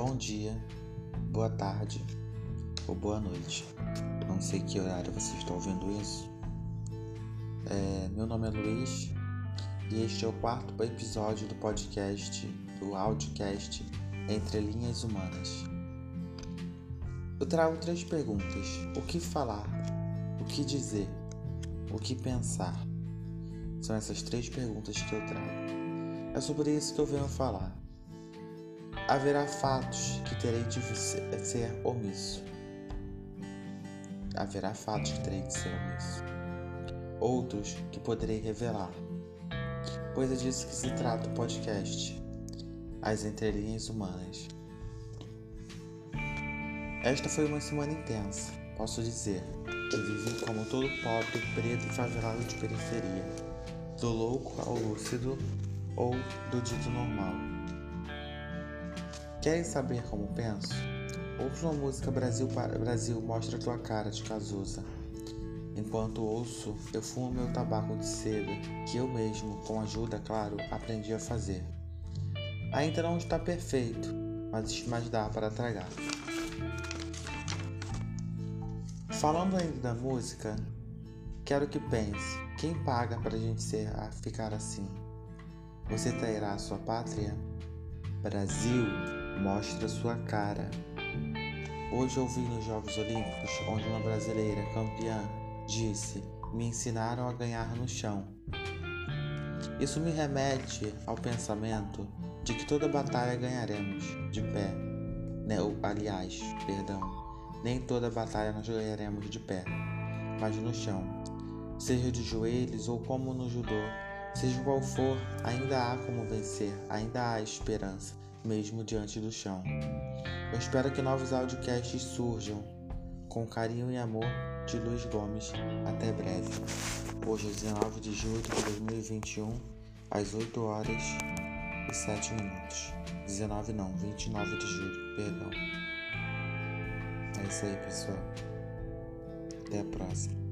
Bom dia, boa tarde ou boa noite. Não sei que horário você está ouvindo isso. É, meu nome é Luiz e este é o quarto episódio do podcast, do audiocast Entre Linhas Humanas. Eu trago três perguntas: o que falar, o que dizer, o que pensar. São essas três perguntas que eu trago. É sobre isso que eu venho falar. Haverá fatos que terei de ser omisso. Haverá fatos que terei de ser omisso. Outros que poderei revelar. Pois é disso que se trata o podcast. As entrelinhas humanas. Esta foi uma semana intensa, posso dizer, que vivi como todo pobre, preto e favelado de periferia, do louco ao lúcido ou do dito normal. Querem saber como penso? Ouço a música Brasil Brasil mostra tua cara de Cazuza. Enquanto ouço, eu fumo meu tabaco de seda, que eu mesmo, com ajuda, claro, aprendi a fazer. Ainda não está perfeito, mas, mas dá para tragar. Falando ainda da música, quero que pense: quem paga para a gente ser, ficar assim? Você trairá a sua pátria? Brasil, mostra sua cara. Hoje ouvi nos Jogos Olímpicos, onde uma brasileira campeã disse: Me ensinaram a ganhar no chão. Isso me remete ao pensamento de que toda batalha ganharemos de pé. Né? Aliás, perdão, nem toda batalha nós ganharemos de pé, mas no chão, seja de joelhos ou como no judô Seja qual for, ainda há como vencer, ainda há esperança, mesmo diante do chão. Eu espero que novos audiocasts surjam. Com carinho e amor, de Luiz Gomes. Até breve. Hoje é 19 de julho de 2021, às 8 horas e 7 minutos. 19 não, 29 de julho, perdão. É isso aí, pessoal. Até a próxima.